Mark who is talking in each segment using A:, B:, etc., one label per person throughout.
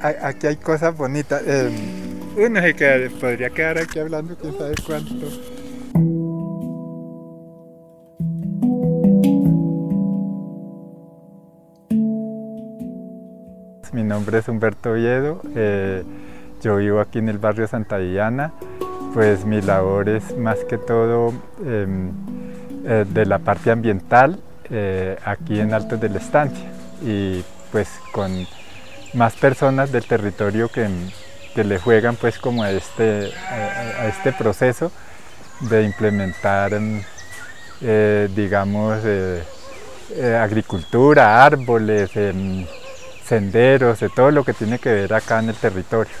A: aquí hay cosas bonitas. Eh, uno se podría quedar aquí hablando quién sabe cuánto. Mi nombre es Humberto Oviedo, eh, yo vivo aquí en el barrio Santa Diana, pues mi labor es más que todo em, eh, de la parte ambiental aquí en Altos de la Estancia y pues con más personas del territorio que, le juegan pues como a este, a, este proceso de implementar eh, digamos eh, eh, agricultura, árboles, em, senderos, de todo lo que tiene que ver acá en el territorio.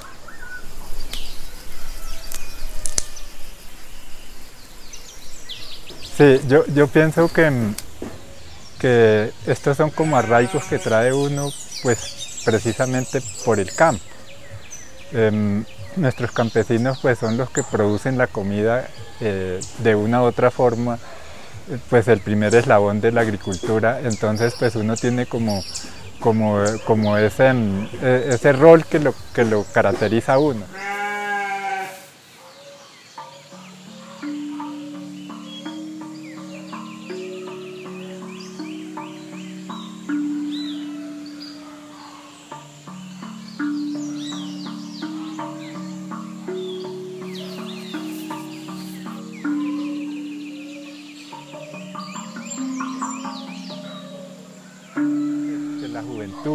A: Sí, yo, yo pienso que, que estos son como arraigos que trae uno pues precisamente por el campo. Em, nuestros campesinos pues son los que producen la comida eh, de una u otra forma, pues el primer eslabón de la agricultura, entonces pues uno tiene como, como, como ese, em, e, ese rol que lo, que lo caracteriza a uno.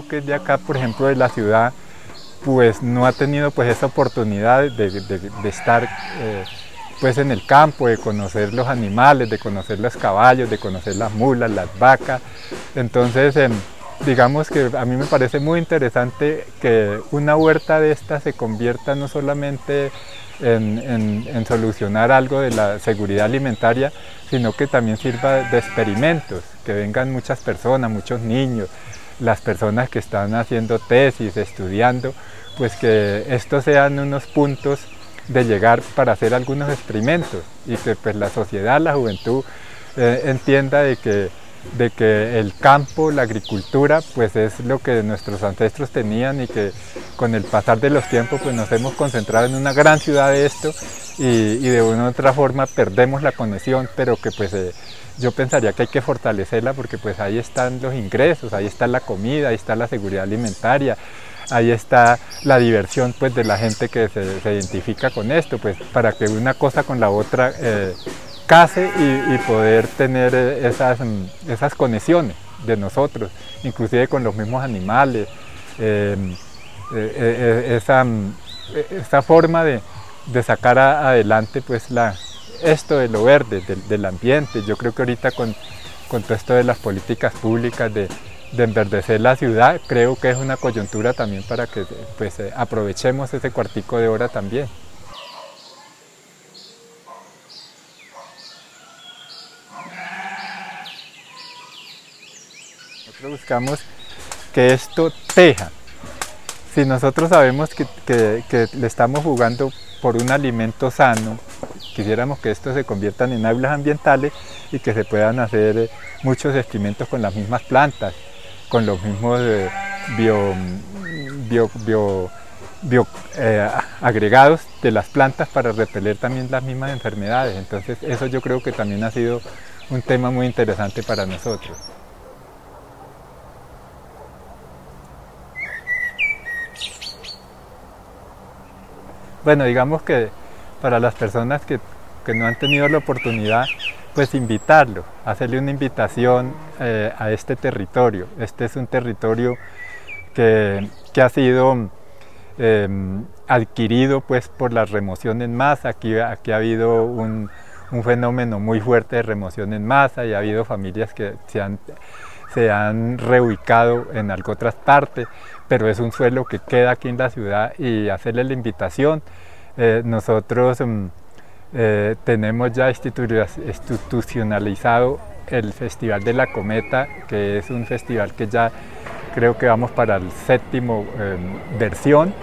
A: Que es de acá, por ejemplo, de la ciudad, pues no ha tenido pues esa oportunidad de, estar eh, pues en el campo, de conocer los animales, de conocer los caballos, de conocer las mulas, las vacas. Entonces, digamos que a mí me parece muy interesante que una huerta de esta se convierta no solamente en, solucionar algo de la seguridad alimentaria, sino que también sirva de experimentos, que vengan muchas personas, muchos niños, las personas que están haciendo tesis, estudiando, pues que estos sean unos puntos de llegar para hacer algunos experimentos y que pues la sociedad, la juventud eh, entienda de que, de que el campo, la agricultura, pues es lo que nuestros ancestros tenían y que con el pasar de los tiempos pues nos hemos concentrado en una gran ciudad de esto y, de una u otra forma perdemos la conexión, pero que pues eh, yo pensaría que hay que fortalecerla porque pues ahí están los ingresos, ahí está la comida, ahí está la seguridad alimentaria, ahí está la diversión pues de la gente que se, identifica con esto, pues para que una cosa con la otra eh, y, poder tener eh, esas, mm, esas conexiones de nosotros, inclusive con los mismos animales, em, eh, esa, mm, esa, forma de, de sacar adelante pues esto de lo verde, del, ambiente. Yo creo que ahorita con, todo esto de las políticas públicas de, enverdecer la ciudad, creo que es una coyuntura también para que pues, eh, aprovechemos ese cuartico de hora también. Buscamos que esto teja. Si nosotros sabemos que, le estamos jugando por un alimento sano, quisiéramos que esto se conviertan en aulas ambientales y que se puedan hacer eh, muchos experimentos con las mismas plantas, con los mismos eh, eh, agregados de las plantas para repeler también las mismas enfermedades. Entonces eso yo creo que también ha sido un tema muy interesante para nosotros. Bueno, digamos que para las personas que, no han tenido la oportunidad, pues invitarlo, hacerle una invitación eh, a este territorio. Este es un territorio que, ha sido em, adquirido pues por las remoción en masa. Aquí, aquí ha habido un, fenómeno muy fuerte de remoción en masa y ha habido familias que se han, se han reubicado en algo otras partes, pero es un suelo que queda aquí en la ciudad y hacerle la invitación eh, nosotros mm, eh, tenemos ya institucionalizado el Festival de la Cometa, que es un festival que ya creo que vamos para el séptimo em, versión.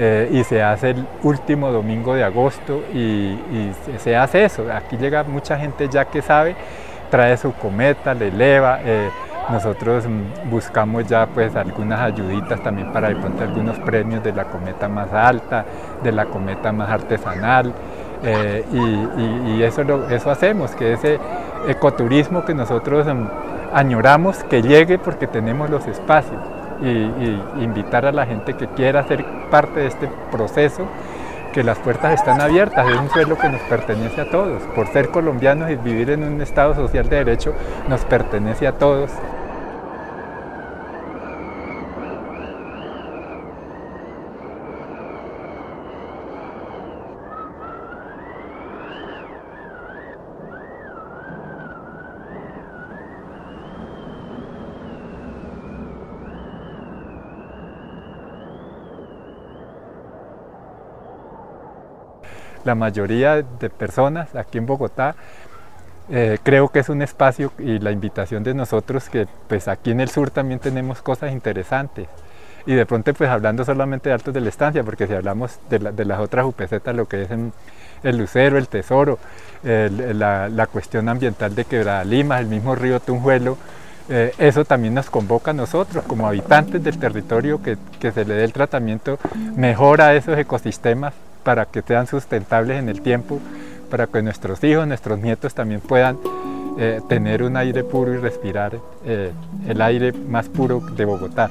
A: Eh, y se hace el último domingo de agosto y, se hace eso. Aquí llega mucha gente ya que sabe, trae su cometa, le eleva, nosotros buscamos ya pues algunas ayuditas también para de pronto algunos premios de la cometa más alta, de la cometa más artesanal. Eh, y, eso, eso hacemos, que ese ecoturismo que nosotros mm, añoramos que llegue porque tenemos los espacios y, invitar a la gente que quiera ser parte de este proceso que las puertas están abiertas, es un suelo que nos pertenece a todos. Por ser colombianos y vivir en un Estado social de derecho, nos pertenece a todos. La mayoría de personas aquí en Bogotá eh, creo que es un espacio y la invitación de nosotros que pues aquí en el sur también tenemos cosas interesantes. Y de pronto pues hablando solamente de Altos de la Estancia porque si hablamos de, las otras UPZ lo que es el Lucero, el Tesoro, la, cuestión ambiental de Quebrada Lima, el mismo río Tunjuelo, eh, eso también nos convoca a nosotros como habitantes del territorio que, que se le dé el tratamiento mejor a esos ecosistemas para que sean sustentables en el tiempo, para que nuestros hijos, nuestros nietos también puedan eh, tener un aire puro y respirar eh, el aire más puro de Bogotá.